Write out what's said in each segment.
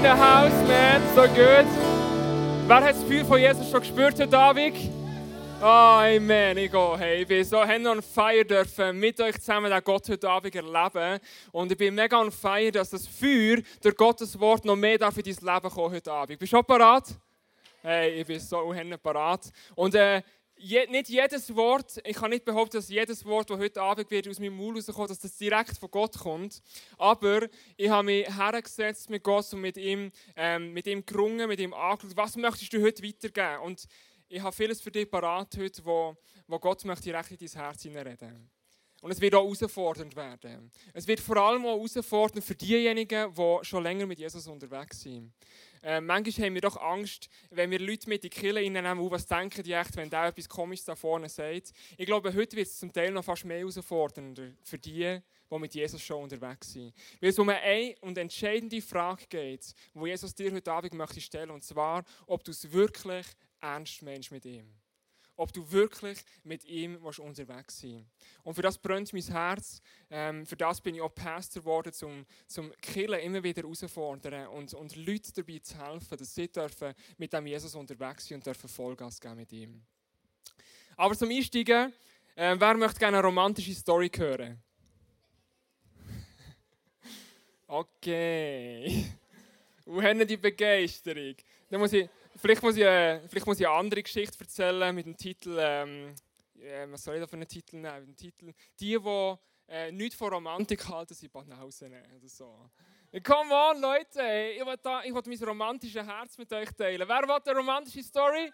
in the house, man. So good. Wer hat das Feuer von Jesus schon gespürt heute Abend? Oh, Amen. Ich gehe. Hey, ich bin so on fire dürfen mit euch zusammen den Gott heute Abend erleben. Und ich bin mega on fire, dass das Feuer durch Gottes Wort noch mehr darf in dein Leben kommen heute Abend. Bist du schon parat? Hey, ich bin so parat. Und äh, je, nicht jedes Wort, ich kann nicht behaupten, dass jedes Wort, das heute Abend wird aus meinem Mund rauskommt, dass das direkt von Gott kommt. Aber ich habe mich hergesetzt mit Gott und mit ihm, ähm, mit ihm gerungen, mit ihm angeschaut, was möchtest du heute weitergeben? Und ich habe vieles für dich parat heute, wo, wo Gott möchte direkt in dein Herz hineinreden. Und es wird auch herausfordernd werden. Es wird vor allem auch herausfordernd für diejenigen, die schon länger mit Jesus unterwegs sind. Äh, manchmal haben wir doch Angst, wenn wir Leute mit in die Kirche reinnehmen, was denken die echt, wenn der etwas Komisches da vorne sagt. Ich glaube, heute wird es zum Teil noch fast mehr herausfordernder für die, die mit Jesus schon unterwegs sind. Weil es um eine und entscheidende Frage geht, wo Jesus dir heute Abend möchte stellen, und zwar, ob du es wirklich ernst meinst mit ihm ob du wirklich mit ihm unterwegs sein Und für das brennt mein Herz. Ähm, für das bin ich auch Pastor geworden, um zum Killen immer wieder herausfordern und, und Leute dabei zu helfen, dass sie dürfen mit dem Jesus unterwegs sein und dürfen Vollgas geben mit ihm. Aber zum Einsteigen, äh, wer möchte gerne eine romantische Story hören? Okay. Wo haben die Begeisterung? Dann muss ich Vielleicht muss, ich, äh, vielleicht muss ich eine andere Geschichte erzählen mit dem Titel, ähm, äh, was soll ich da für einen Titel nehmen? Den Titel, die, die äh, nichts von Romantik halten, sind Banausen oder so. Come on, Leute, ich will, da, ich will mein romantisches Herz mit euch teilen. Wer will eine romantische Story?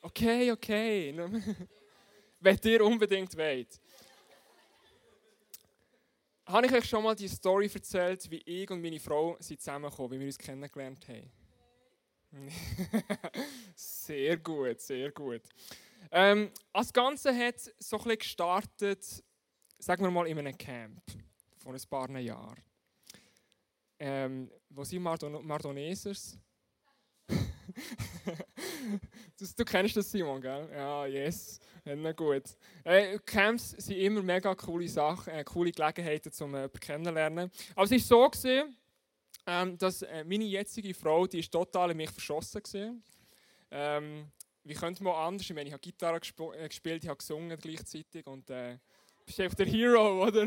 Okay, okay. Wenn ihr unbedingt wollt. Habe ich euch schon mal die Story erzählt, wie ich und meine Frau sind zusammengekommen, wie wir uns kennengelernt haben? sehr gut, sehr gut. Ähm, das Ganze hat so ein bisschen gestartet, sagen wir mal, in einem Camp vor ein paar Jahren. Ähm, wo sind Mardon Mardonesers? du kennst das, Simon, gell? Ja, yes. Ja, gut. Äh, Camps sind immer mega coole Sachen, äh, coole Gelegenheiten zum äh, Kennenlernen. Aber es war so, gewesen, ähm, dass äh, meine jetzige Frau, die ist total in mich verschossen war. Ähm, wie könnte man anders? Ich meine, ich habe Gitarre gesp äh, gespielt, ich habe gesungen gleichzeitig und äh, bist einfach der Hero, oder?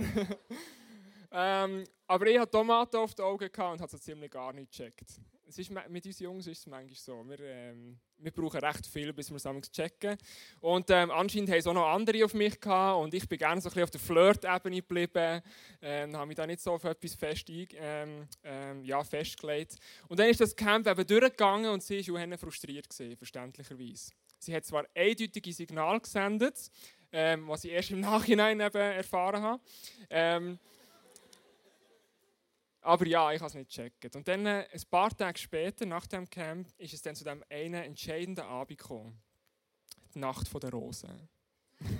ähm, aber ich hatte Tomaten auf den Augen und habe so ziemlich gar nicht gecheckt es ist, mit uns Jungs ist es manchmal so. Wir, ähm, wir brauchen recht viel, bis wir es checken. Und ähm, anscheinend haben es auch noch andere auf mich gehabt und ich bin gerne so ein bisschen auf der Flirt-Ebene geblieben. Ähm, habe mich da nicht so auf etwas fest ähm, ähm, ja, festgelegt. Und dann ist das Camp eben durchgegangen und sie war frustriert, gewesen, verständlicherweise. Sie hat zwar eindeutige Signal gesendet, ähm, was ich erst im Nachhinein eben erfahren habe. Aber ja, ich habe es nicht gecheckt. Und dann, äh, ein paar Tage später, nach dem Camp, ist es dann zu dem einen entscheidenden Abend gekommen. Die Nacht der Rosen.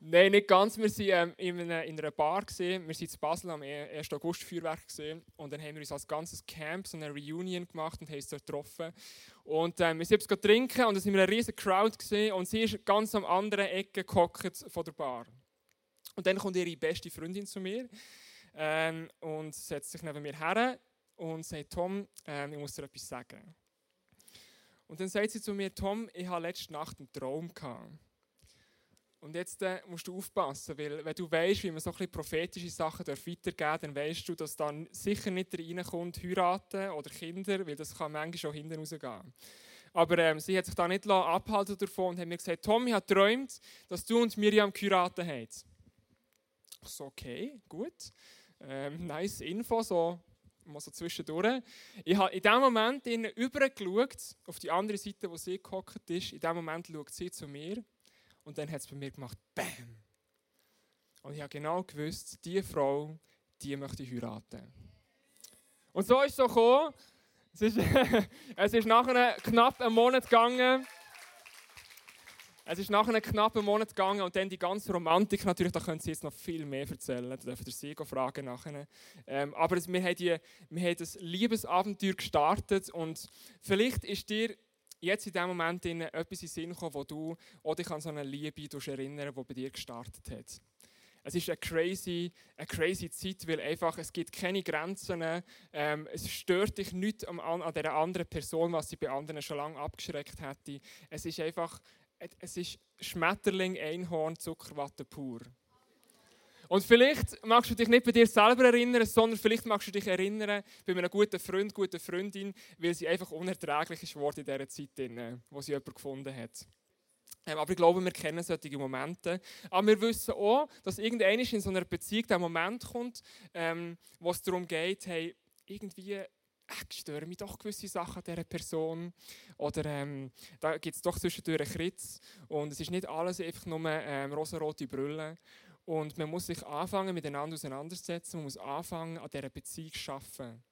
Nein, nicht ganz. Wir waren ähm, in, einer, in einer Bar. Wir waren in Basel am 1. August Feuerwerk. Und dann haben wir uns als ganzes Camp so eine Reunion gemacht und haben uns dort getroffen. Und ähm, wir sind trinken und es war eine riesige Crowd. Und sie ist ganz am anderen Ecke von der Bar. Und dann kommt ihre beste Freundin zu mir ähm, und setzt sich neben mir her und sagt, Tom, ähm, ich muss dir etwas sagen. Und dann sagt sie zu mir, Tom, ich habe letzte Nacht einen Traum gehabt. Und jetzt äh, musst du aufpassen, weil wenn du weißt, wie man so ein bisschen prophetische Sachen weitergeben darf, dann weißt du, dass dann sicher nicht reinkommt, heiraten oder Kinder, weil das kann manchmal schon hinten rausgehen. Aber ähm, sie hat sich da nicht abhalten davon und hat mir gesagt, Tom, ich habe geträumt, dass du und Miriam geheiratet haben. So, okay, gut. Ähm, nice Info, so, mal so zwischendurch. Ich habe in dem Moment übergeschaut, auf die andere Seite, wo sie gehockt ist. In dem Moment schaut sie zu mir und dann hat es bei mir gemacht, BAM! Und ich habe genau gewusst, diese Frau, die möchte ich heiraten. Und so ist es so gekommen. Es ist, es ist nach einem knapp einem Monat gegangen. Es ist nach einem knappen Monat gegangen und dann die ganze Romantik, natürlich, da können Sie jetzt noch viel mehr erzählen, da dürfen Sie sich fragen nachher. Ähm, aber wir, haben die, wir haben das Liebesabenteuer gestartet und vielleicht ist dir jetzt in dem Moment etwas in den Sinn gekommen, wo du dich an so eine Liebe erinnern die bei dir gestartet hat. es ist eine crazy, eine crazy Zeit, weil einfach, es gibt keine Grenzen. Ähm, es stört dich nicht an, an dieser anderen Person, was sie bei anderen schon lange abgeschreckt hätte. Es ist einfach, es ist Schmetterling, Einhorn, Zuckerwatte pur. Und vielleicht magst du dich nicht bei dir selber erinnern, sondern vielleicht magst du dich erinnern bei einem guten Freund, guten Freundin, weil sie einfach unerträglich ist in dieser Zeit, wo sie jemanden gefunden hat. Ähm, aber ich glaube, wir kennen solche Momente. Aber wir wissen auch, dass irgendwann in so einer Beziehung der Moment kommt, ähm, wo es darum geht, hey, irgendwie äh, stören mich doch gewisse Sachen an dieser Person. Oder ähm, da gibt es doch zwischendurch einen Kritz. Und es ist nicht alles einfach nur ähm, rosarote Brille. Und man muss sich anfangen, miteinander auseinandersetzen. Man muss anfangen, an dieser Beziehung zu arbeiten.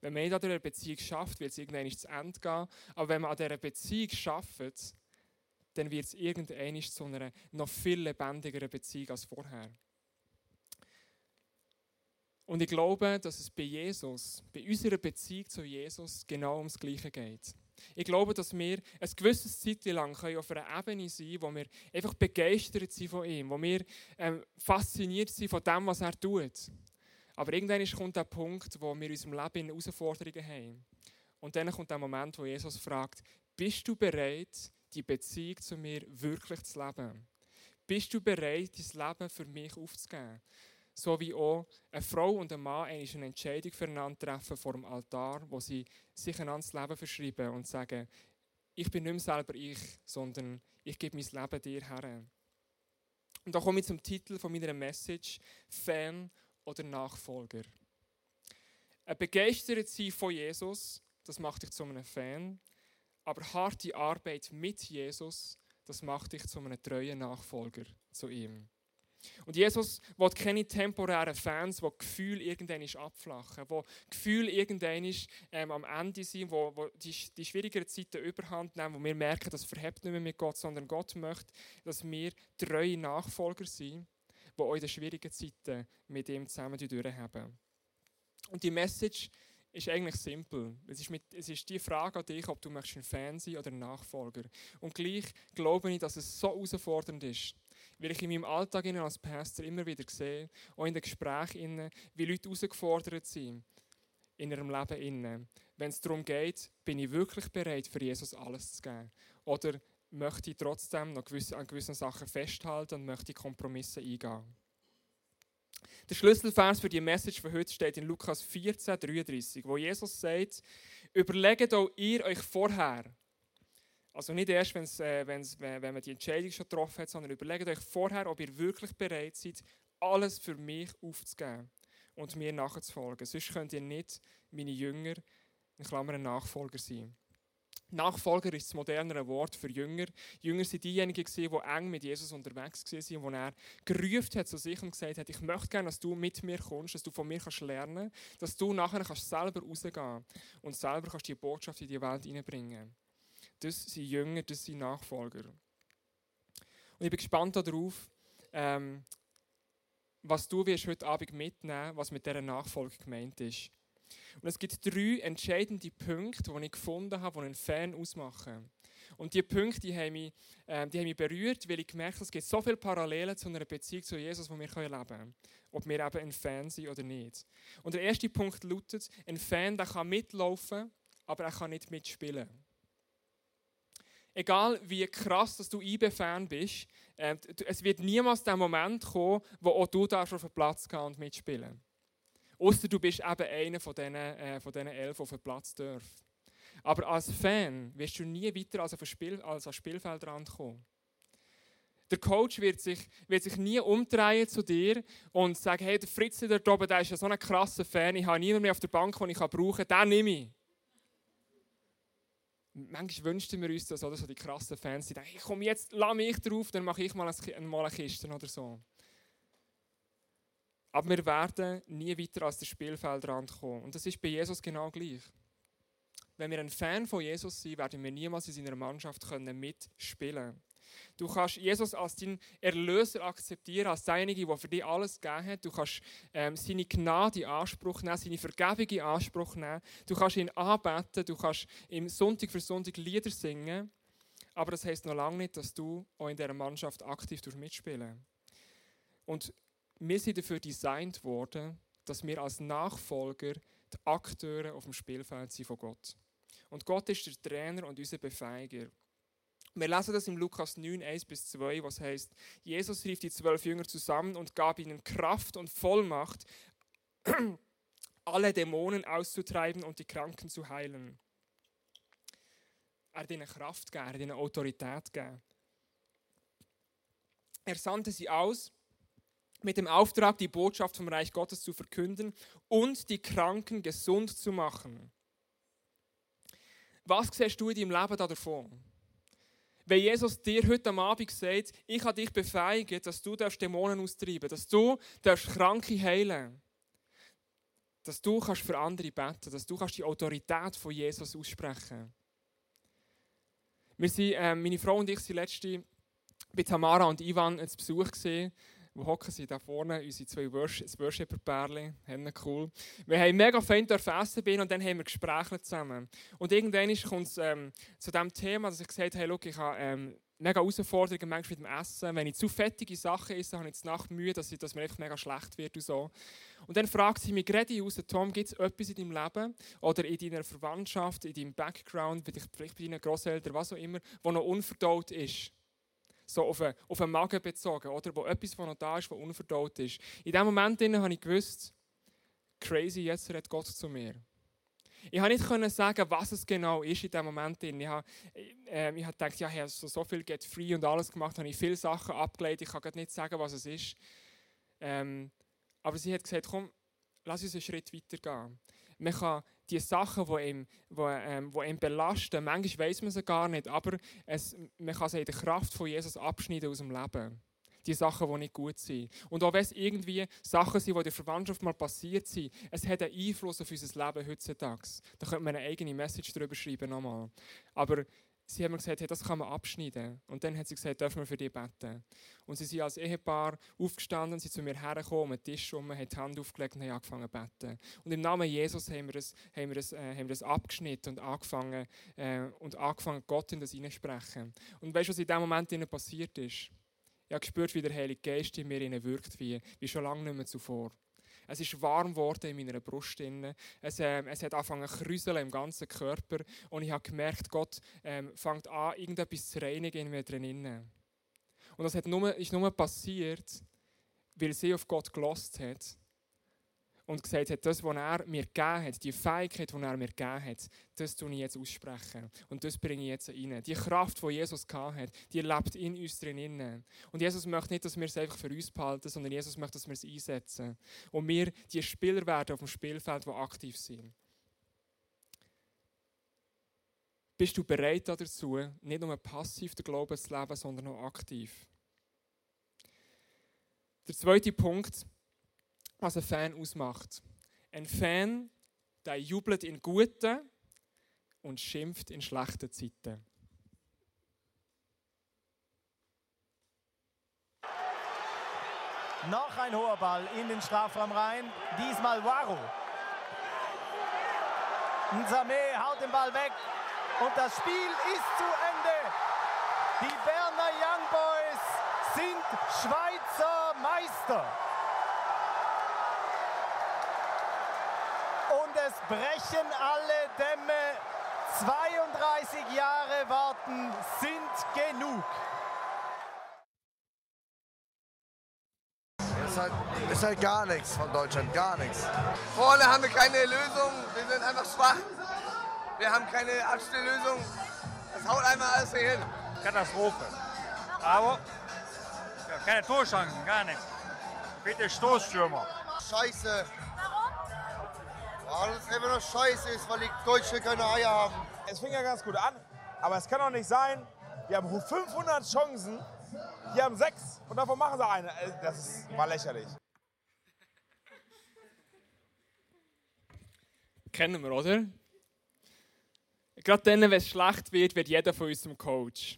Wenn man nicht an dieser Beziehung schafft, wird es irgendwann zu Ende gehen. Aber wenn man an dieser Beziehung schafft, dann wird es irgendwann zu einer noch viel lebendigeren Beziehung als vorher. Und ich glaube, dass es bei Jesus, bei unserer Beziehung zu Jesus, genau ums Gleiche geht. Ich glaube, dass wir ein gewisses Zeit lang auf einer Ebene sein können, wo wir einfach begeistert sind von ihm, wo wir ähm, fasziniert sind von dem, was er tut. Aber irgendwann kommt der Punkt, wo wir in unserem Leben Herausforderungen haben. Und dann kommt der Moment, wo Jesus fragt, bist du bereit, die Beziehung zu mir wirklich zu leben? Bist du bereit, dein Leben für mich aufzugeben? So wie auch eine Frau und ein Mann eine Entscheidung füreinander treffen vor dem Altar, wo sie sich einander das Leben verschreiben und sagen, ich bin nicht mehr selber ich, sondern ich gebe mein Leben dir her. Und da komme ich zum Titel von meiner Message, Fan oder Nachfolger. Ein begeistert sein von Jesus, das macht dich zu einem Fan. Aber harte Arbeit mit Jesus, das macht dich zu einem treuen Nachfolger zu ihm. Und Jesus will keine temporären Fans, die Gefühl irgendwann abflachen, wo Gefühl irgendwann ähm, am Ende sind, wo, wo die, die schwierigeren Zeiten überhand nehmen, wo wir merken, das verhebt nicht mehr mit Gott, sondern Gott möchte, dass wir treue Nachfolger sind, die auch in den schwierigen Zeiten mit ihm zusammen durchhaben. Und die Message ist eigentlich simpel. Es ist, mit, es ist die Frage an dich, ob du ein Fan sein oder ein Nachfolger. Und gleich glaube ich, dass es so herausfordernd ist, weil ich in meinem Alltag als Pastor immer wieder sehe, auch in den Gesprächen, wie Leute herausgefordert sind in ihrem Leben. Wenn es darum geht, bin ich wirklich bereit, für Jesus alles zu geben? Oder möchte ich trotzdem noch an gewissen Sachen festhalten und möchte Kompromisse eingehen? Der Schlüsselvers für die Message von heute steht in Lukas 14, 33, wo Jesus sagt, überlegt auch ihr euch vorher, also nicht erst, wenn's, äh, wenn's, wenn man die Entscheidung schon getroffen hat, sondern überlegt euch vorher, ob ihr wirklich bereit seid, alles für mich aufzugeben und mir nachzufolgen. Sonst könnt ihr nicht meine Jünger, in Klammern Nachfolger sein. Nachfolger ist das modernere Wort für Jünger. Jünger sind diejenigen, die eng mit Jesus unterwegs waren, wo er gerufen hat zu sich und gesagt hat, ich möchte gerne, dass du mit mir kommst, dass du von mir kannst lernen kannst, dass du nachher kannst selber rausgehen und selber kannst die Botschaft in die Welt hineinbringen. Das sind Jünger, das sind Nachfolger. Und ich bin gespannt darauf, ähm, was du wirst heute Abend mitnehmen was mit dieser Nachfolge gemeint ist. Und es gibt drei entscheidende Punkte, die ich gefunden habe, die einen Fan ausmachen. Und diese Punkte die haben, mich, äh, die haben mich berührt, weil ich gemerkt habe, es gibt so viele Parallelen zu einer Beziehung zu Jesus, die wir leben können. Ob wir eben ein Fan sind oder nicht. Und der erste Punkt lautet, ein Fan der kann mitlaufen, aber er kann nicht mitspielen. Egal wie krass dass du IB-Fan bist, äh, es wird niemals der Moment kommen, wo auch du da schon auf den Platz gehen und mitspielen Außer du bist eben einer von diesen, äh, von diesen elf, die auf den Platz dürfen. Aber als Fan wirst du nie weiter als, auf Spiel, als ans Spielfeldrand kommen. Der Coach wird sich, wird sich nie umdrehen zu dir und sagen, hey, der Fritz da oben, der ist ja so ein krasser Fan, ich habe niemanden mehr auf der Bank, den ich brauchen kann, den nehme ich. Manchmal wünschten wir uns das, oder so die krassen Fans, die denken, hey, komm jetzt, lass mich drauf, dann mache ich mal eine Kiste oder so. Aber wir werden nie weiter als der Spielfeldrand kommen. Und das ist bei Jesus genau gleich. Wenn wir ein Fan von Jesus sind, werden wir niemals in seiner Mannschaft mitspielen können. Du kannst Jesus als deinen Erlöser akzeptieren, als derjenige, der für dich alles gegeben hat. Du kannst ähm, seine Gnade in Anspruch nehmen, seine Vergebung in Anspruch nehmen. Du kannst ihn anbeten, du kannst ihm Sonntag für Sonntag Lieder singen. Aber das heißt noch lange nicht, dass du auch in dieser Mannschaft aktiv mitspielen Und wir sind dafür designt worden, dass wir als Nachfolger die Akteure auf dem Spielfeld sind von Gott. Und Gott ist der Trainer und unser Befeiger. Wir lesen das im Lukas 9, 1 bis 2, was heißt: Jesus rief die zwölf Jünger zusammen und gab ihnen Kraft und Vollmacht, alle Dämonen auszutreiben und die Kranken zu heilen. Er hat ihnen Kraft gegeben, er hat ihnen Autorität gegeben. Er sandte sie aus mit dem Auftrag, die Botschaft vom Reich Gottes zu verkünden und die Kranken gesund zu machen. Was siehst du in deinem Leben davon? Wenn Jesus dir heute am Abend sagt, ich habe dich befeigt, dass du Dämonen austreiben dass du Kranke heilen dass du kannst für andere beten dass du kannst die Autorität von Jesus aussprechen. Sind, äh, Meine Frau und ich sind letzte bei Tamara und Ivan zu Besuch gesehen wo hocken sie da vorne, unsere zwei Worshipper-Pärchen, cool. Wir haben mega fein essen bin und dann haben wir Gespräche zusammen. Und irgendwann kommt es ähm, zu dem Thema, dass ich gesagt habe, hey, ich habe ähm, mega Herausforderungen manchmal mit dem Essen. Wenn ich zu fettige Sachen esse, habe ich jetzt Nacht Mühe, dass, ich, dass mir einfach mega schlecht wird und so. Und dann fragt sie mich gerade aus, Tom, gibt es etwas in deinem Leben oder in deiner Verwandtschaft, in deinem Background, vielleicht bei deinen Großeltern, was auch immer, wo noch unverdaut ist? So auf einen, auf Magen bezogen, oder? Wo etwas von noch da ist, was unverdaut ist. In dem Moment habe ich gewusst, crazy, jetzt redet Gott zu mir. Ich konnte nicht sagen, was es genau ist in diesem Moment. Ich habe, äh, ich habe gedacht, ja, ich habe so, so viel Get Free und alles gemacht, habe ich viele Sachen abgelegt. Ich kann nicht sagen, was es ist. Ähm, aber sie hat gesagt, komm, lass uns einen Schritt weiter gehen. Man kann die Sachen, die ihn, die, ähm, die ihn belasten, manchmal weiß man sie gar nicht, aber es, man kann sie in der Kraft von Jesus abschneiden aus dem Leben. Die Sachen, die nicht gut sind. Und auch wenn es irgendwie Sachen sind, die in der Verwandtschaft mal passiert sind, es hat einen Einfluss auf unser Leben heutzutage. Da könnte man eine eigene Message darüber schreiben nochmal. Aber sie haben mir gesagt, hey, das kann man abschneiden. Und dann hat sie gesagt, dürfen wir für dich beten. Und sie sind als Ehepaar aufgestanden, sind zu mir hergekommen, um den Tisch herum, haben die Hand aufgelegt und haben angefangen zu beten. Und im Namen Jesus haben wir das, haben wir das, äh, haben wir das abgeschnitten und angefangen, äh, und angefangen, Gott in das hineinsprechen. Und weißt du, was in dem Moment ihnen passiert ist? Ich habe gespürt, wie der Heilige Geist in mir wirkt, wie, wie schon lange nicht mehr zuvor. Es ist warm geworden in meiner Brust. Es, äh, es hat angefangen zu krüseln im ganzen Körper. Und ich habe gemerkt, Gott ähm, fängt an, irgendetwas zu reinigen in mir drin. Und das hat nur, ist nur passiert, weil sie auf Gott gelost hat und gesagt hat, das, was er mir gegeben hat, die Fähigkeit, die er mir gegeben hat, das tue ich jetzt aussprechen. Und das bringe ich jetzt rein. Die Kraft, die Jesus hat, die lebt in uns drin. Und Jesus möchte nicht, dass wir es einfach für uns behalten, sondern Jesus möchte, dass wir es einsetzen. Und wir die Spieler werden auf dem Spielfeld, die aktiv sind. Bist du bereit dazu, nicht nur passiv den Glauben zu leben, sondern auch aktiv? Der zweite Punkt, was ein Fan ausmacht. Ein Fan, der jubelt in guten und schimpft in schlechten Zeiten. Noch ein hoher Ball in den Strafraum rein. Diesmal Waru. Nsame haut den Ball weg. Und das Spiel ist zu Ende. Die Berner Young Boys sind Schweizer Meister. Es brechen alle Dämme. 32 Jahre warten sind genug. ist halt, ist halt gar nichts von Deutschland, gar nichts. Vorne haben wir keine Lösung, wir sind einfach schwach. Wir haben keine Abstelllösung. Das haut einmal alles hier hin. Katastrophe. Aber keine Torchancen, gar nichts. Bitte Stoßstürmer. Scheiße. Warum das einfach nur scheiße ist, weil die Deutschen keine Eier haben. Es fing ja ganz gut an, aber es kann doch nicht sein, wir haben 500 Chancen, die haben sechs und davon machen sie eine. Äh, das ist, war lächerlich. Kennen wir, oder? Gerade dann, wenn es schlecht wird, wird jeder von uns zum Coach.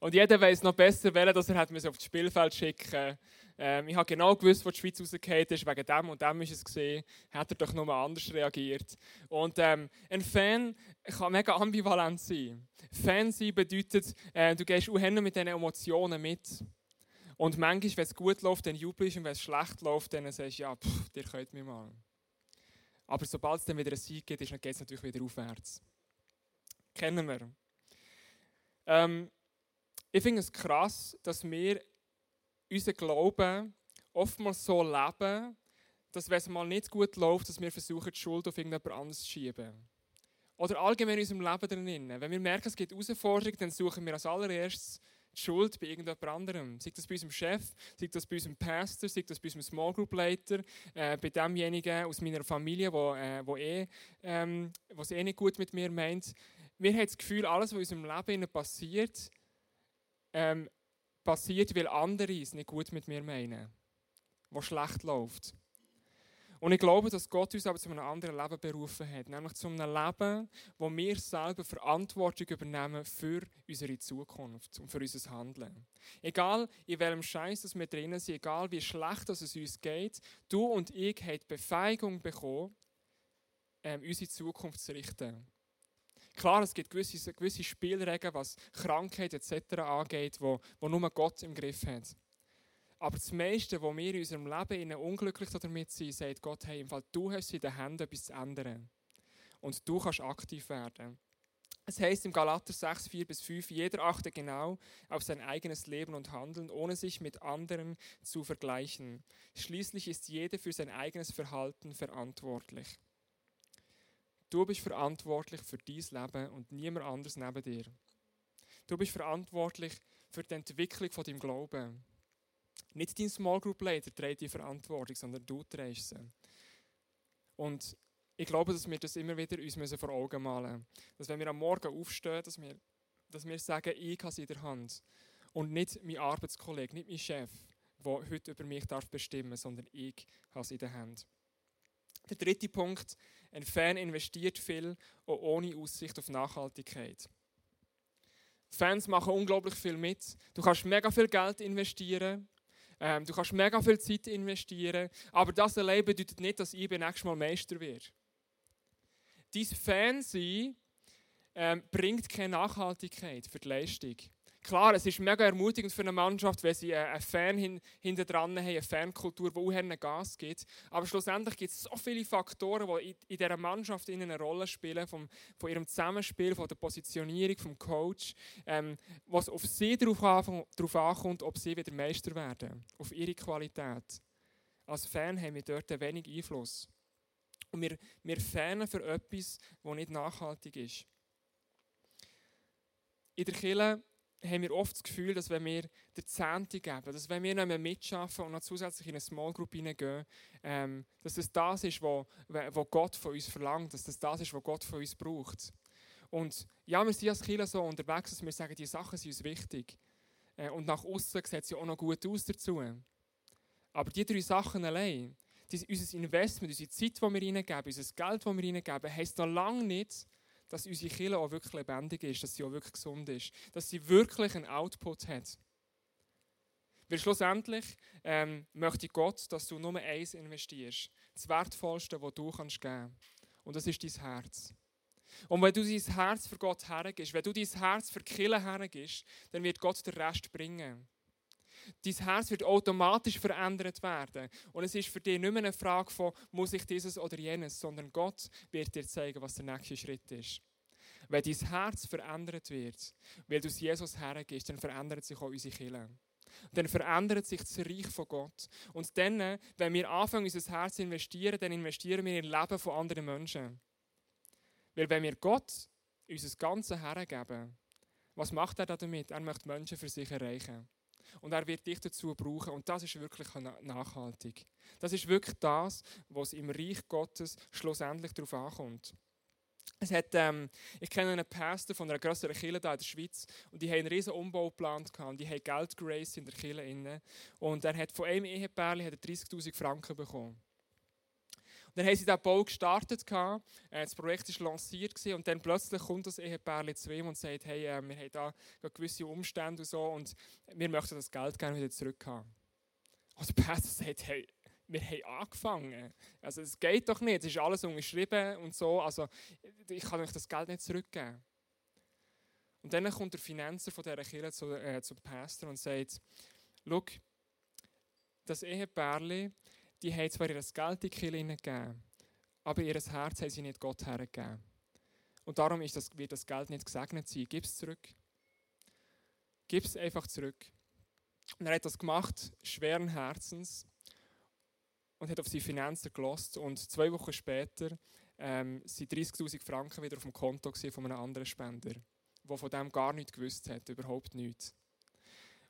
Und jeder weiß noch besser, welchen dass er hat auf das Spielfeld schicken ähm, Ich habe genau gewusst, wo die Schweiz rausgefallen ist, wegen dem und dem ist es gesehen. Hat er doch nur anders reagiert. Und ähm, ein Fan kann mega ambivalent sein. Fan sein bedeutet, äh, du gehst auch mit diesen Emotionen mit. Und manchmal, wenn es gut läuft, dann jubelst und wenn es schlecht läuft, dann sagst du, ja, pff, dir könnt mir mal. Aber sobald es dann wieder einen Sieg gibt, geht es natürlich wieder aufwärts. Kennen wir. Ähm, ich finde es krass, dass wir unseren Glauben oftmals so leben, dass wenn es mal nicht gut läuft, dass wir versuchen, die Schuld auf irgendjemand anderes zu schieben. Oder allgemein in unserem Leben drin. Wenn wir merken, es gibt Herausforderungen, dann suchen wir als allererstes die Schuld bei irgendjemand anderem. Sei das bei unserem Chef, sei das bei unserem Pastor, sei das bei unserem Small Group Leiter, äh, bei demjenigen aus meiner Familie, wo, äh, wo eh, ähm, eh nicht gut mit mir meint. Wir haben das Gefühl, alles, was in unserem Leben passiert, ähm, passiert, weil andere es nicht gut mit mir meinen, was schlecht läuft. Und ich glaube, dass Gott uns aber zu einem anderen Leben berufen hat. Nämlich zu einem Leben, wo wir selber Verantwortung übernehmen für unsere Zukunft und für unser Handeln. Egal in welchem Scheiß wir drinnen sind, egal wie schlecht es uns geht, du und ich haben die Befähigung bekommen, ähm, unsere Zukunft zu richten. Klar, es gibt gewisse, gewisse Spielregeln, was Krankheit etc. angeht, wo, wo nur Gott im Griff hat. Aber das meiste, was wir in unserem Leben unglücklich damit sind, sagt Gott, hey, im Fall, du hast in den Händen etwas zu ändern. Und du kannst aktiv werden. Es heißt im Galater 6, 4 bis 5, jeder achte genau auf sein eigenes Leben und Handeln, ohne sich mit anderen zu vergleichen. Schließlich ist jeder für sein eigenes Verhalten verantwortlich. Du bist verantwortlich für dein Leben und niemand anderes neben dir. Du bist verantwortlich für die Entwicklung von deinem Glauben. Nicht dein Small Group Leader trägt die Verantwortung, sondern du trägst sie. Und ich glaube, dass wir das immer wieder uns vor Augen malen müssen. Dass wenn wir am Morgen aufstehen, dass wir, dass wir sagen, ich habe sie in der Hand. Und nicht mein Arbeitskollege, nicht mein Chef, der heute über mich darf bestimmen sondern ich habe sie in der Hand. Der dritte Punkt, ein Fan investiert viel, auch ohne Aussicht auf Nachhaltigkeit. Fans machen unglaublich viel mit. Du kannst mega viel Geld investieren, ähm, du kannst mega viel Zeit investieren, aber das allein bedeutet nicht, dass ich nächstes Mal Meister werde. Dein Fansein ähm, bringt keine Nachhaltigkeit für die Leistung. Klar, es ist mega ermutigend für eine Mannschaft, wenn sie äh, einen Fan hin, hinter dran haben, eine Fankultur, die auch Gas gibt. Aber schlussendlich gibt es so viele Faktoren, die in, in dieser Mannschaft eine Rolle spielen, vom, von ihrem Zusammenspiel, von der Positionierung, vom Coach, ähm, was auf sie darauf, darauf ankommt, ob sie wieder Meister werden, auf ihre Qualität. Als Fan haben wir dort wenig Einfluss. Und wir, wir fanen für etwas, das nicht nachhaltig ist. In der Kirche haben wir oft das Gefühl, dass wenn wir der Zehnte geben, dass wenn wir nicht mehr mitschaffen und noch zusätzlich in eine Small Group hineingehen, ähm, dass das das ist, was Gott von uns verlangt, dass das das ist, was Gott von uns braucht. Und ja, wir sind als Kinder so unterwegs, dass wir sagen, diese Sachen sind uns wichtig. Äh, und nach außen sieht es ja auch noch gut aus dazu. Aber die drei Sachen allein, unser Investment, unsere Zeit, die wir reingeben, unser Geld, das wir reingeben, heisst noch lange nicht, dass unsere Kirche auch wirklich lebendig ist, dass sie auch wirklich gesund ist, dass sie wirklich einen Output hat. Weil schlussendlich ähm, möchte Gott, dass du nur eins investierst. Das Wertvollste, was du kannst geben kannst. Und das ist dein Herz. Und wenn du dein Herz für Gott hergibst, wenn du dein Herz für die Kirche hergibst, dann wird Gott den Rest bringen. Dein Herz wird automatisch verändert werden. Und es ist für dich nicht mehr eine Frage von, muss ich dieses oder jenes, sondern Gott wird dir zeigen, was der nächste Schritt ist. Wenn dein Herz verändert wird, weil du es Jesus hergibst, dann verändert sich auch unsere Kirche. Dann verändert sich das Reich von Gott. Und dann, wenn wir anfangen, unser Herz zu investieren, dann investieren wir in das Leben von anderen Menschen. Weil wenn wir Gott unser Ganzes hergeben, was macht er damit? Er möchte Menschen für sich erreichen. Und er wird dich dazu brauchen. Und das ist wirklich nachhaltig. Das ist wirklich das, was im Reich Gottes schlussendlich darauf ankommt. Es hat, ähm, ich kenne einen Pastor von einer größeren Kirche hier in der Schweiz und die haben einen riesen Umbau geplant und die haben Geld geraced in der Kirche. Inne. Und er hat von einem Ehepaar 30'000 Franken bekommen. Dann haben sie diesen Bau gestartet, äh, das Projekt war lanciert und dann plötzlich kommt das Ehepaar zu ihm und sagt, hey, äh, wir haben da gewisse Umstände und so und wir möchten das Geld gerne wieder zurückhaben. Und der Pastor sagt, hey, wir haben angefangen. Also es geht doch nicht, es ist alles unterschrieben und so, also ich kann euch das Geld nicht zurückgeben. Und dann kommt der Finanzer von dieser Kirche zu, äh, zum Pastor und sagt, schau, das Ehepärchen, die haben zwar ihr Geld in die Kirche gegeben, aber ihr Herz haben sie nicht Gott hergegeben. Und darum ist das, wird das Geld nicht gesegnet sein. Gib es zurück. Gib es einfach zurück. Und er hat das gemacht, schweren Herzens, und hat auf seine Finanzen gelost. Und zwei Wochen später ähm, sind 30.000 Franken wieder auf dem Konto von einem anderen Spender, der von dem gar nichts gewusst hat, überhaupt nichts.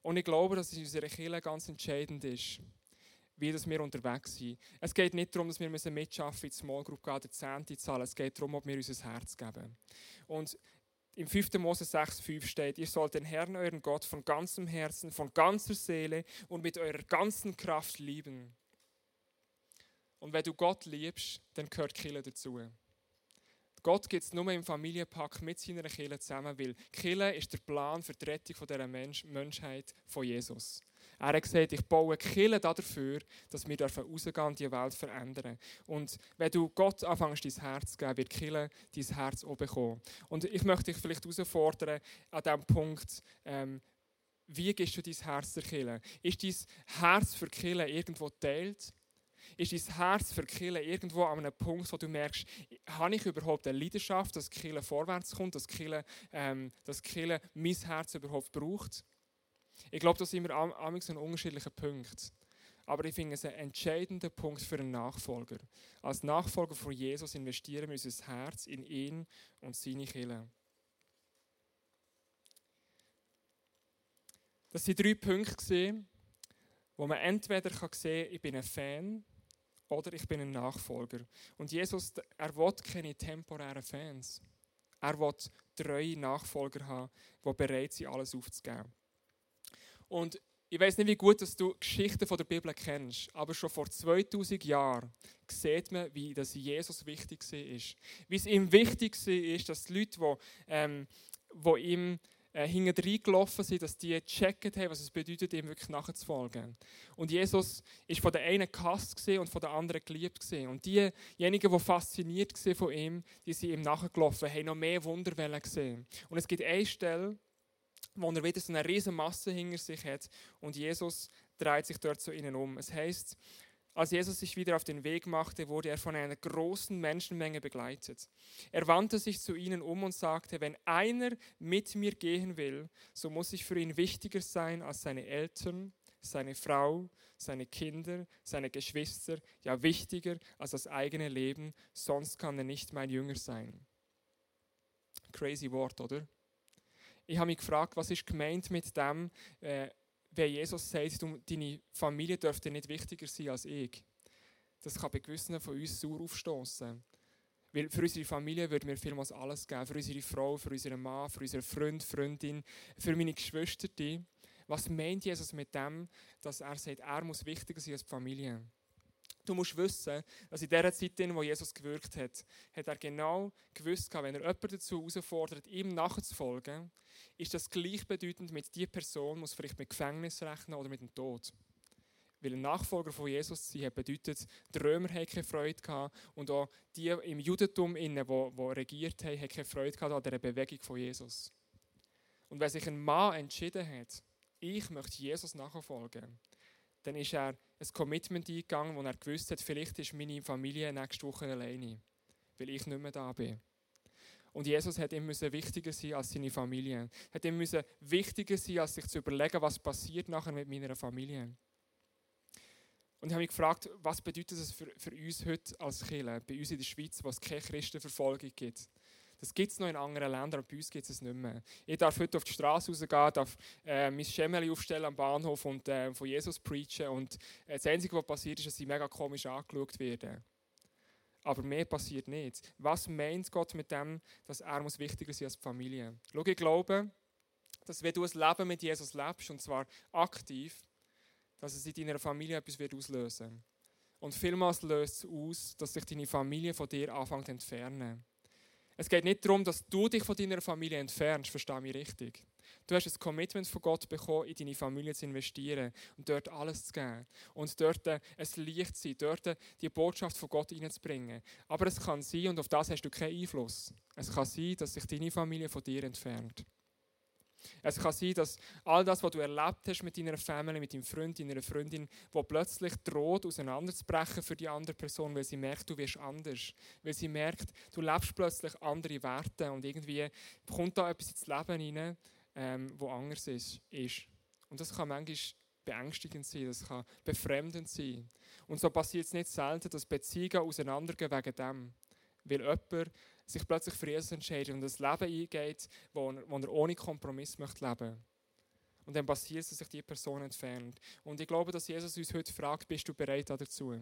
Und ich glaube, dass es in unserer Kirche ganz entscheidend ist, wie dass wir unterwegs sind. Es geht nicht darum, dass wir mitschaffen in die Small Group gehen, oder Zehnte zahlen. Es geht darum, ob wir unser Herz geben. Und im 5. Mose 6,5 steht, ihr sollt den Herrn, euren Gott, von ganzem Herzen, von ganzer Seele und mit eurer ganzen Kraft lieben. Und wenn du Gott liebst, dann gehört Kille dazu. Gott gibt es nur im Familienpack mit seiner Kille zusammen, weil Kille ist der Plan für die Rettung dieser Mensch Menschheit von Jesus. Er hat gesagt, ich baue Kille dafür, dass wir rausgehen und die Welt verändern. Und wenn du Gott anfängst, dein Herz zu geben, wird Kille dein Herz auch bekommen. Und ich möchte dich vielleicht herausfordern an diesem Punkt, ähm, wie gibst du dein Herz der Kille? Ist dein Herz für Kille irgendwo teilt? Ist dein Herz für Kille irgendwo an einem Punkt, wo du merkst, habe ich überhaupt eine Leidenschaft, dass Kille vorwärts kommt, dass Kille, ähm, dass Kille mein Herz überhaupt braucht? Ich glaube, das sind wir am an unterschiedlichen Punkt. Aber ich finde es ein entscheidender Punkt für einen Nachfolger. Als Nachfolger von Jesus investieren wir unser Herz in ihn und seine Kille. Das waren drei Punkte, wo man entweder sehen kann, ich bin ein Fan oder ich bin ein Nachfolger. Und Jesus, er will keine temporären Fans. Er will treue Nachfolger haben, die bereit sind, alles aufzugeben. Und ich weiß nicht, wie gut dass du Geschichten von der Bibel kennst, aber schon vor 2000 Jahren sieht man, wie das Jesus wichtig war. Wie es ihm wichtig war, dass die Leute, die, ähm, die ihm äh, hinten reingelaufen sind, dass die gecheckt haben, was es bedeutet, ihm wirklich nachzufolgen. Und Jesus ist von der einen gehasst und von der anderen geliebt. Gewesen. Und diejenigen, die fasziniert waren von ihm, die sind ihm nachgelaufen, haben noch mehr Wunderwellen gesehen. Und es gibt eine Stelle, wo er wieder so eine riesige Masse hinter sich hat und Jesus dreht sich dort zu ihnen um. Es heißt, als Jesus sich wieder auf den Weg machte, wurde er von einer großen Menschenmenge begleitet. Er wandte sich zu ihnen um und sagte, wenn einer mit mir gehen will, so muss ich für ihn wichtiger sein als seine Eltern, seine Frau, seine Kinder, seine Geschwister, ja wichtiger als das eigene Leben, sonst kann er nicht mein Jünger sein. Crazy Wort, oder? Ich habe mich gefragt, was ist gemeint mit dem, äh, wenn Jesus sagt, deine Familie dürfte nicht wichtiger sein als ich. Das kann bei gewissen von uns sauer aufstoßen. Weil für unsere Familie würden wir vielmals alles geben. Für unsere Frau, für unseren Mann, für unseren Freund, Freundin, für meine Geschwister. Was meint Jesus mit dem, dass er sagt, er muss wichtiger sein als die Familie? Du musst wissen, dass in der Zeit, in der Jesus gewirkt hat, hat er genau gewusst, wenn er jemanden dazu herausfordert, ihm nachzufolgen, ist das gleichbedeutend mit dieser Person, muss vielleicht mit Gefängnis rechnen oder mit dem Tod. Weil ein Nachfolger von Jesus zu sein, bedeutet, die Römer hatten keine Freude gehabt und auch die im Judentum, die, die regiert haben, hatten keine Freude gehabt an dieser Bewegung von Jesus. Und wenn sich ein Mann entschieden hat, ich möchte Jesus nachfolgen, dann ist er ein Commitment eingegangen, wo er gewusst hat, vielleicht ist meine Familie nächste Woche alleine, weil ich nicht mehr da bin. Und Jesus hat ihm wichtiger sein als seine Familie. Hat ihm wichtiger sein, als sich zu überlegen, was passiert nachher mit meiner Familie. Und ich habe mich gefragt, was bedeutet das für, für uns heute als Kirche, bei uns in der Schweiz, wo es keine Christenverfolgung gibt. Das gibt es noch in anderen Ländern, aber bei uns gibt es nicht mehr. Ich darf heute auf die Straße rausgehen, darf äh, mein Schemmel aufstellen am Bahnhof und äh, von Jesus preachen. Und äh, das Einzige, was passiert, ist, dass sie mega komisch angeschaut werden. Aber mehr passiert nicht. Was meint Gott mit dem, dass er muss wichtiger sein als die Familie? Schau, ich glaube, dass wenn du ein Leben mit Jesus lebst, und zwar aktiv, dass es in deiner Familie etwas wird auslösen Und vielmals löst es aus, dass sich deine Familie von dir anfängt zu entfernen. Es geht nicht darum, dass du dich von deiner Familie entfernst, verstehe mich richtig. Du hast ein Commitment von Gott bekommen, in deine Familie zu investieren und dort alles zu geben. Und dort ein Licht zu sein, dort die Botschaft von Gott reinzubringen. Aber es kann sein, und auf das hast du keinen Einfluss, es kann sein, dass sich deine Familie von dir entfernt. Es kann sein, dass all das, was du erlebt hast mit deiner Familie, mit deinem Freund, deiner Freundin, wo plötzlich droht, auseinanderzubrechen für die andere Person, weil sie merkt, du wirst anders. Weil sie merkt, du lebst plötzlich andere Werte und irgendwie kommt da etwas ins Leben hinein, ähm, wo anders ist, ist. Und das kann manchmal beängstigend sein, das kann befremdend sein. Und so passiert es nicht selten, dass Beziehungen auseinandergehen wegen dem. Weil jemand sich plötzlich für Jesus entscheidet und das Leben eingeht, wo er, wo er ohne Kompromiss möchte leben Und dann passiert es, dass sich die Person entfernt. Und ich glaube, dass Jesus uns heute fragt, bist du bereit dazu?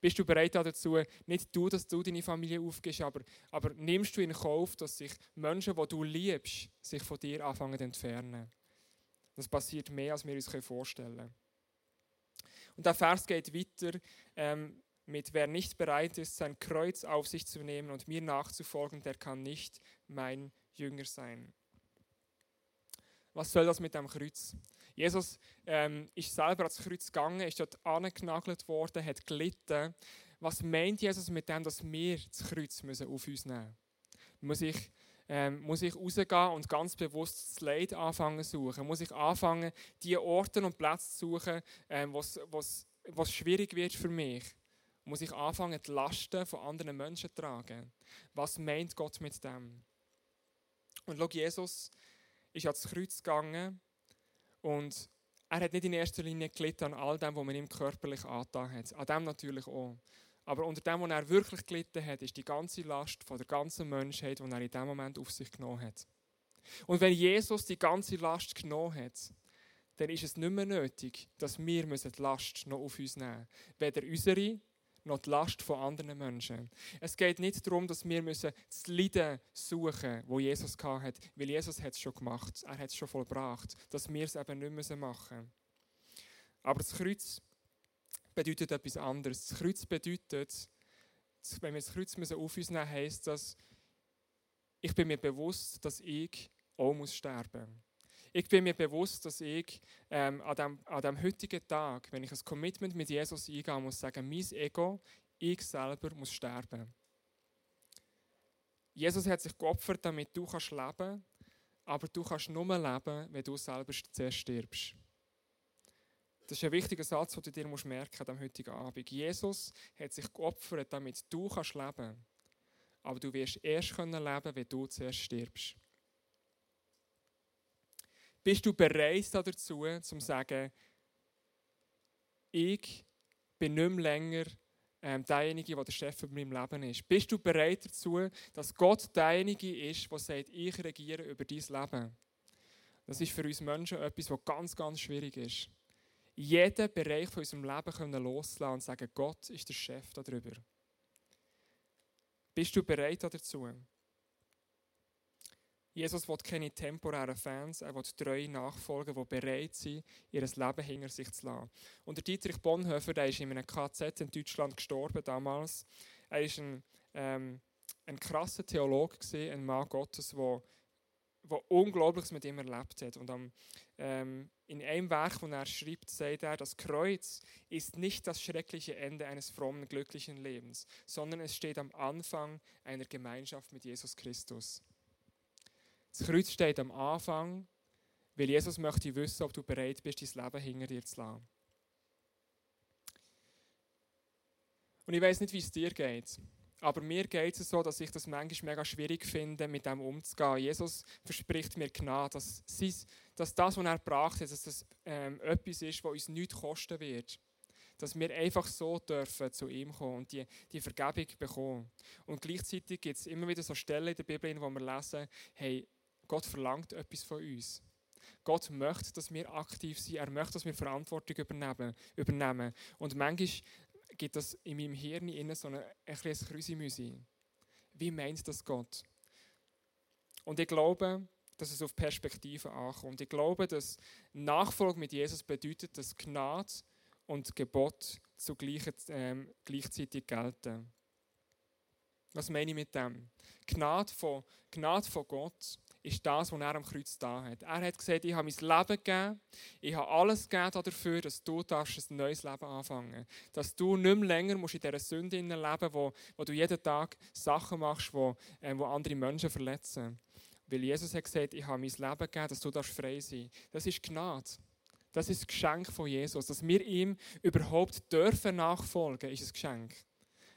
Bist du bereit dazu, nicht du, dass du deine Familie aufgibst, aber, aber nimmst du in Kauf, dass sich Menschen, die du liebst, sich von dir anfangen zu entfernen? Das passiert mehr, als wir uns vorstellen können. Und der Vers geht weiter ähm, mit, wer nicht bereit ist, sein Kreuz auf sich zu nehmen und mir nachzufolgen, der kann nicht mein Jünger sein. Was soll das mit dem Kreuz? Jesus ähm, ist selber ans Kreuz gegangen, ist dort angenagelt worden, hat gelitten. Was meint Jesus mit dem, dass wir das Kreuz müssen auf uns nehmen müssen? Muss ich, ähm, muss ich rausgehen und ganz bewusst das Leid anfangen zu suchen? Muss ich anfangen, die Orte und Plätze zu suchen, ähm, was schwierig wird für mich? Muss ich anfangen, die Lasten von anderen Menschen zu tragen. Was meint Gott mit dem? Und schau, Jesus ist ans Kreuz gegangen und er hat nicht in erster Linie gelitten an all dem, was man ihm körperlich angetan hat. An dem natürlich auch. Aber unter dem, was er wirklich gelitten hat, ist die ganze Last von der ganzen Menschheit, die er in dem Moment auf sich genommen hat. Und wenn Jesus die ganze Last genommen hat, dann ist es nicht mehr nötig, dass wir die Last noch auf uns nehmen müssen. Weder unsere noch die Last von anderen Menschen. Es geht nicht darum, dass wir müssen das Leiden suchen wo Jesus hatte, weil Jesus hat es schon gemacht. Er hat es schon vollbracht, dass wir es eben nicht machen müssen. Aber das Kreuz bedeutet etwas anderes. Das Kreuz bedeutet, wenn wir das Kreuz auf uns nehmen, heisst das, ich bin mir bewusst, dass ich auch sterben muss. Ich bin mir bewusst, dass ich ähm, an, dem, an dem heutigen Tag, wenn ich ein Commitment mit Jesus eingehe, muss sagen, mein Ego, ich selber muss sterben. Jesus hat sich geopfert, damit du kannst leben aber du kannst nur leben, wenn du selber zuerst stirbst. Das ist ein wichtiger Satz, den du dir merken musst an diesem heutigen Abend. Jesus hat sich geopfert, damit du kannst leben Aber du wirst erst leben können wenn du zuerst stirbst. Bist du bereit dazu, zu sagen, ich bin nicht mehr länger ähm, derjenige, der der Chef über meinem Leben ist? Bist du bereit dazu, dass Gott derjenige ist, der sagt, ich regiere über dein Leben? Das ist für uns Menschen etwas, was ganz, ganz schwierig ist. Jeden Bereich von unserem Leben können loslassen und sagen, Gott ist der Chef darüber. Bist du bereit dazu? Jesus will keine temporären Fans, er will treue Nachfolger, die bereit sind, ihr Leben hinter sich zu lassen. Und der Dietrich Bonhoeffer, der ist in einem KZ in Deutschland gestorben damals. Er war ein, ähm, ein krasser Theologe, ein Mann Gottes, der der Unglaubliches mit ihm erlebt hat. Und am, ähm, in einem Werk, das er schreibt, sagt er, das Kreuz ist nicht das schreckliche Ende eines frommen, glücklichen Lebens, sondern es steht am Anfang einer Gemeinschaft mit Jesus Christus. Das Kreuz steht am Anfang, weil Jesus möchte wissen, ob du bereit bist, dein Leben hinter dir zu lassen. Und ich weiß nicht, wie es dir geht. Aber mir geht es so, dass ich das manchmal mega schwierig finde, mit dem umzugehen. Jesus verspricht mir Gnade, dass, dass das, was er gebracht hat, dass das ähm, etwas ist, was uns nichts kosten wird. Dass wir einfach so dürfen zu ihm kommen und die, die Vergebung bekommen. Und gleichzeitig gibt es immer wieder so Stellen in der Bibel, wo wir lesen, hey, Gott verlangt etwas von uns. Gott möchte, dass wir aktiv sind. Er möchte, dass wir Verantwortung übernehmen. übernehmen. Und manchmal gibt das in meinem Hirn innen so ein, ein kleines Krüsimüsi. Wie meint das Gott? Und ich glaube, dass es auf Perspektive ankommt. Ich glaube, dass Nachfolge mit Jesus bedeutet, dass Gnade und Gebot zu ähm, gleichzeitig gelten. Was meine ich mit dem? Gnade von, Gnade von Gott ist das, was er am Kreuz da hat. Er hat gesagt, ich habe mein Leben gegeben, ich habe alles gegeben dafür, dass du ein neues Leben anfangen darfst. Dass du nicht mehr länger musst in dieser Sünde leben wo, wo du jeden Tag Sachen machst, wo, äh, wo andere Menschen verletzen. Weil Jesus hat gesagt, ich habe mein Leben gegeben, dass du frei sein darfst. Das ist Gnade. Das ist das Geschenk von Jesus. Dass wir ihm überhaupt dürfen nachfolgen, ist ein Geschenk.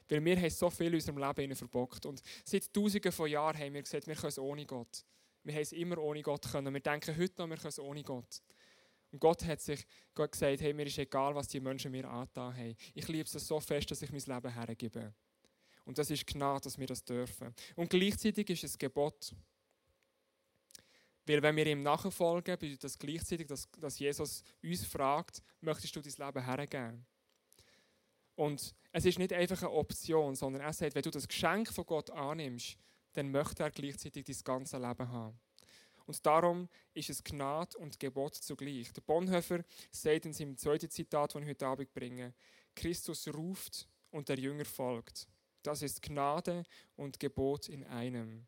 Weil wir haben so viel in unserem Leben verbockt. Und seit tausenden von Jahren haben wir gesagt, wir können es ohne Gott. Wir haben es immer ohne Gott können. Wir denken heute noch, wir können es ohne Gott. Und Gott hat sich Gott gesagt, hey, mir ist egal, was die Menschen mir angetan haben. Ich liebe es so fest, dass ich mein Leben hergebe. Und das ist Gnade, dass wir das dürfen. Und gleichzeitig ist es Gebot. Weil wenn wir ihm nachfolgen, bedeutet das gleichzeitig, dass, dass Jesus uns fragt, möchtest du dein Leben hergeben? Und es ist nicht einfach eine Option, sondern er sagt, wenn du das Geschenk von Gott annimmst, dann möchte er gleichzeitig dein ganze Leben haben. Und darum ist es Gnade und Gebot zugleich. Der Bonhoeffer sagt in seinem zweiten Zitat, das ich heute Abend bringe, Christus ruft und der Jünger folgt. Das ist Gnade und Gebot in einem.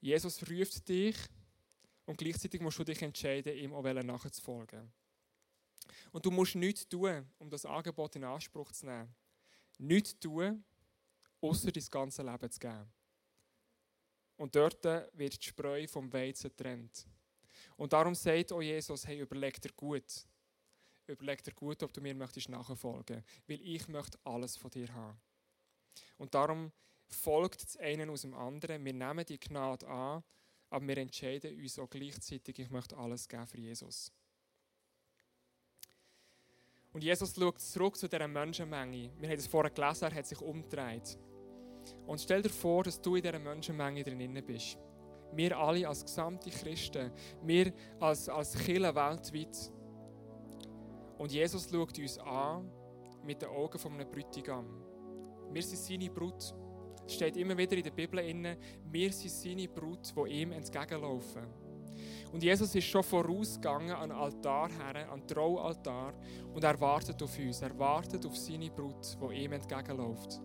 Jesus ruft dich und gleichzeitig musst du dich entscheiden, ihm auch nachzufolgen. Und du musst nichts tun, um das Angebot in Anspruch zu nehmen. Nichts tun, außer dein ganze Leben zu geben. Und dort wird die Spreu vom Weizen getrennt. Und darum sagt auch Jesus, hey, überleg dir gut. Überleg dir gut, ob du mir möchtest nachfolgen. Weil ich möchte alles von dir haben. Und darum folgt das eine aus dem anderen. Wir nehmen die Gnade an, aber wir entscheiden uns auch gleichzeitig, ich möchte alles geben für Jesus. Und Jesus schaut zurück zu dieser Menschenmenge. Wir haben es vorher gelesen, er hat sich umgedreht. Und stell dir vor, dass du in dieser Menschenmenge drin bist. Wir alle als gesamte Christen, wir als, als Kirche weltweit. Und Jesus schaut uns an mit den Augen von einem Bräutigam. Wir sind seine Brut. Es steht immer wieder in der Bibel inne, wir sind seine Brut, die ihm entgegenlaufen. Und Jesus ist schon vorausgegangen an den Altar her, an den Traualtar, und er wartet auf uns. Er wartet auf seine Brut, die ihm entgegenläuft.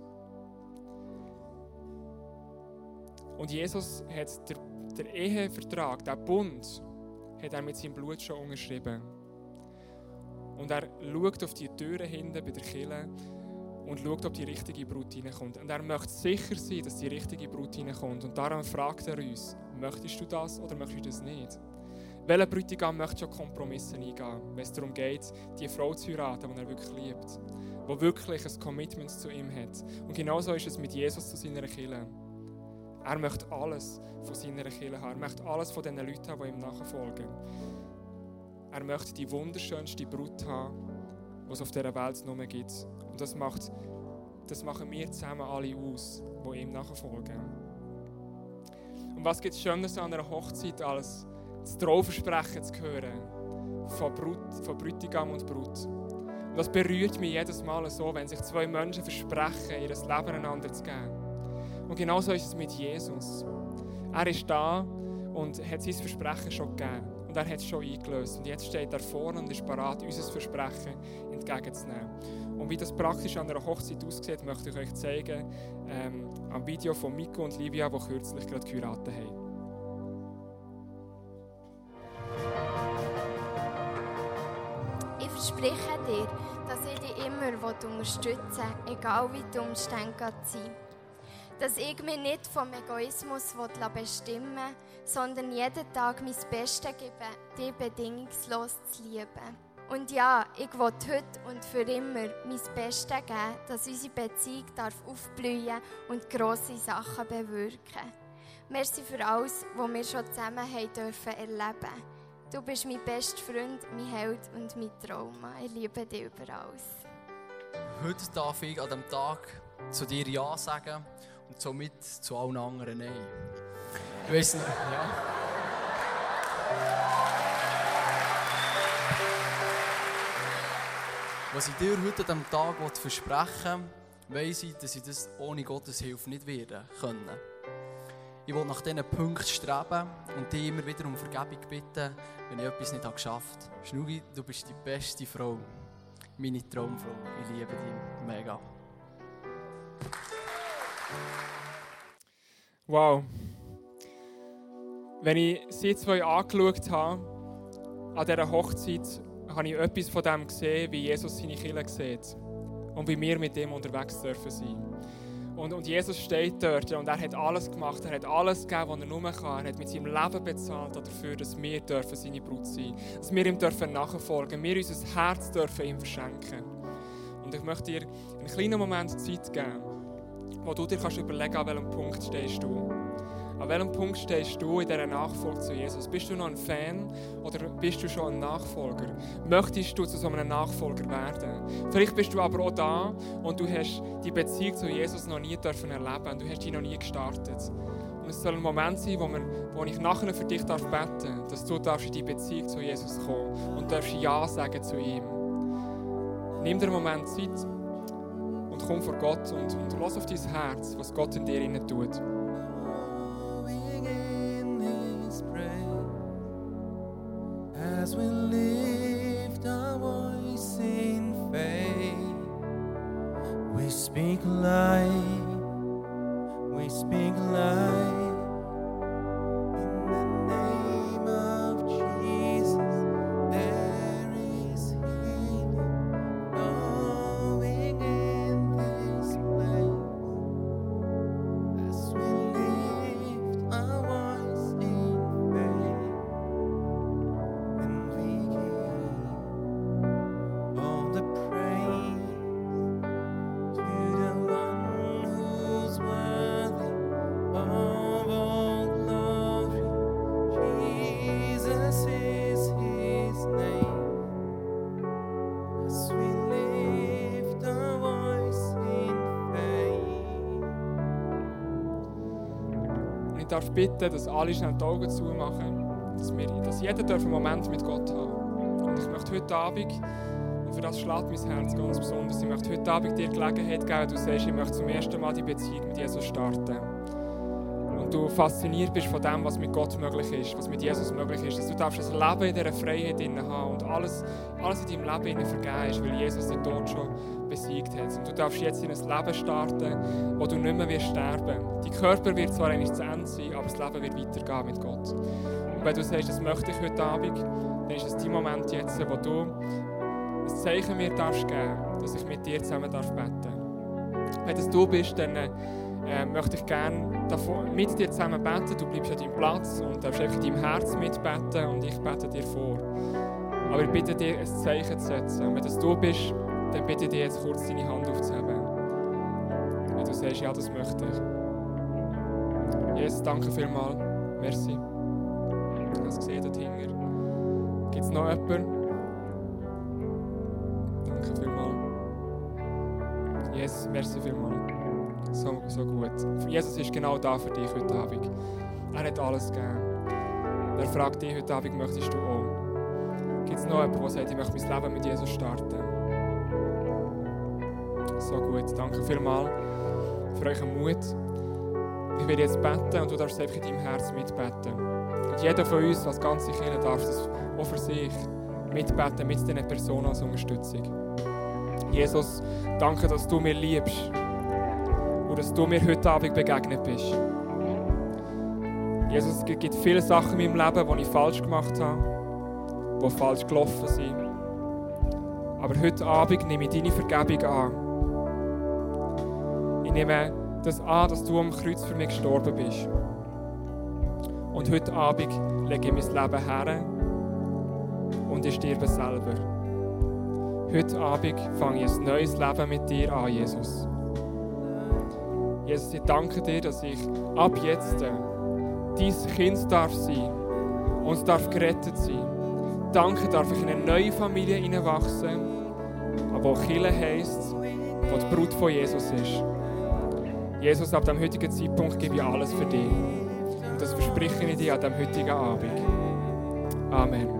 Und Jesus hat den, den Ehevertrag, den Bund, hat er mit seinem Blut schon unterschrieben. Und er schaut auf die Türen hinten bei der Kille und schaut, ob die richtige Brut reinkommt. Und er möchte sicher sein, dass die richtige Brut reinkommt. Und darum fragt er uns, möchtest du das oder möchtest du das nicht? Welcher Bräutigam möchte schon Kompromisse eingehen, wenn es darum geht, die Frau zu heiraten, die er wirklich liebt, die wirklich ein Commitment zu ihm hat. Und genauso ist es mit Jesus zu seiner Kirche. Er möchte alles von seiner Kirche haben. Er möchte alles von den Leuten haben, die ihm nachfolgen. Er möchte die wunderschönste Brut haben, die es auf dieser Welt nur gibt. Und das, macht, das machen wir zusammen alle aus, die ihm nachfolgen. Und was gibt es Schönes an einer Hochzeit als das Trauversprechen zu hören von, Brut, von Brütigam und Brut. Und das berührt mich jedes Mal so, wenn sich zwei Menschen versprechen, ihr Leben einander zu geben. Und genauso ist es mit Jesus. Er ist da und hat sein Versprechen schon gegeben. Und er hat es schon eingelöst. Und jetzt steht er vorne und ist bereit, unser Versprechen entgegenzunehmen. Und wie das praktisch an einer Hochzeit aussieht, möchte ich euch zeigen ähm, am Video von Miko und Livia, die kürzlich gerade geheiratet haben. verspreche dir, dass ich dich immer unterstützen will, egal wie die Umstände sind. Dass ich mich nicht vom Egoismus bestimmen will, sondern jeden Tag mein Bestes gebe, dich bedingungslos zu lieben. Und ja, ich will heute und für immer mein Bestes geben, dass unsere Beziehung darf aufblühen und grosse Sachen bewirken. Merci für alles, was wir schon zusammen haben dürfen erleben Du bist mein bester Freund, mein Held und mein Trauma. Ich liebe dich über alles. Heute darf ich an diesem Tag zu dir Ja sagen und somit zu allen anderen Nein. Ich weiß nicht, ja. Was ich dir heute diesem Tag versprechen will, weiss ich, dass ich das ohne Gottes Hilfe nicht werden können. Ich will nach diesen Punkten streben und dich immer wieder um Vergebung bitten, wenn ich etwas nicht geschafft habe. Schnugi, du bist die beste Frau. Meine Traumfrau. Ich liebe dich mega. Wow. Wenn ich sie zwei angeschaut habe, an dieser Hochzeit, habe ich etwas von dem gesehen, wie Jesus seine Kinder sieht. Und wie wir mit dem unterwegs dürfen sein. Und, und Jesus steht dort und er hat alles gemacht. Er hat alles gegeben, was er nur kann. Er hat mit seinem Leben bezahlt dafür, dass wir dürfen seine Brut sein dürfen. Dass wir ihm dürfen nachfolgen Wir unser Herz dürfen ihm verschenken. Und ich möchte dir einen kleinen Moment Zeit geben, wo du dir kannst überlegen kannst, an welchem Punkt stehst du. An welchem Punkt stehst du in dieser Nachfolge zu Jesus? Bist du noch ein Fan oder bist du schon ein Nachfolger? Möchtest du zu so einem Nachfolger werden? Vielleicht bist du aber auch da und du hast die Beziehung zu Jesus noch nie dürfen erleben. Du hast die noch nie gestartet. Und es soll ein Moment sein, wo, man, wo ich nachher für dich darf beten dass du in die Beziehung zu Jesus kommen und darfst Ja sagen zu ihm. Nimm dir einen Moment Zeit komm vor Gott und, und lass auf dein Herz, was Gott in dir tut. Bitten, dass alle schnell die Augen zumachen, dass, wir, dass jeder einen Moment mit Gott haben Und ich möchte heute Abend, und für das schlägt mein Herz ganz besonders, ich möchte heute Abend dir Gelegenheit geben, du sagst, ich möchte zum ersten Mal die Beziehung mit Jesus starten. Und du fasziniert bist von dem, was mit Gott möglich ist, was mit Jesus möglich ist. Dass du darfst ein Leben in dieser Freiheit haben und alles, alles in deinem Leben vergeben ist, weil Jesus den Tod schon besiegt hat. Und du darfst jetzt in ein Leben starten, wo du nicht mehr wirst sterben Dein Körper wird zwar eigentlich zu Ende sein, aber das Leben wird weitergehen mit Gott. Und wenn du sagst, das möchte ich heute Abend, dann ist es dein Moment jetzt, wo du ein Zeichen mir darfst geben, dass ich mit dir zusammen darf beten Wenn das du bist, dann äh, möchte ich gerne mit dir zusammen beten. Du bleibst an deinem Platz und darfst einfach in deinem Herz mitbeten und ich bete dir vor. Aber ich bitte dir, ein Zeichen zu setzen. Und wenn das du bist, dann bitte ich dich jetzt kurz deine Hand aufzuheben. Wenn du sagst, ja, das möchte ich. Jesus, danke vielmals. Merci. Ich habe es gesehen dort hinten. Gibt es noch jemanden? Danke vielmals. Jesus, merci vielmals. So, so gut. Jesus ist genau da für dich heute Abend. Er hat alles gegeben. Er fragt dich heute Abend, möchtest du auch? Gibt es noch jemanden, der sagt, ich möchte mein Leben mit Jesus starten? So gut. Danke vielmals für euren Mut. Ich werde jetzt beten und du darfst einfach in deinem Herz mitbeten. Und jeder von uns, als ganze Kirche, darf das auch für sich mitbeten, mit diesen Personen als Unterstützung. Jesus, danke, dass du mir liebst und dass du mir heute Abend begegnet bist. Jesus, es gibt viele Sachen in meinem Leben, die ich falsch gemacht habe, die falsch gelaufen sind. Aber heute Abend nehme ich deine Vergebung an nehme das an, dass du am Kreuz für mich gestorben bist. Und heute Abend lege ich mein Leben her und ich sterbe selber. Heute Abend fange ich ein neues Leben mit dir an, Jesus. Jesus, ich danke dir, dass ich ab jetzt dein Kind darf sein und darf gerettet sein. Danke, darf ich in eine neue Familie hineinwachsen, auch Kille heisst, wo die Brut von Jesus ist. Jesus, ab dem heutigen Zeitpunkt gebe ich alles für dich. Und das verspreche ich dir an dem heutigen Abend. Amen.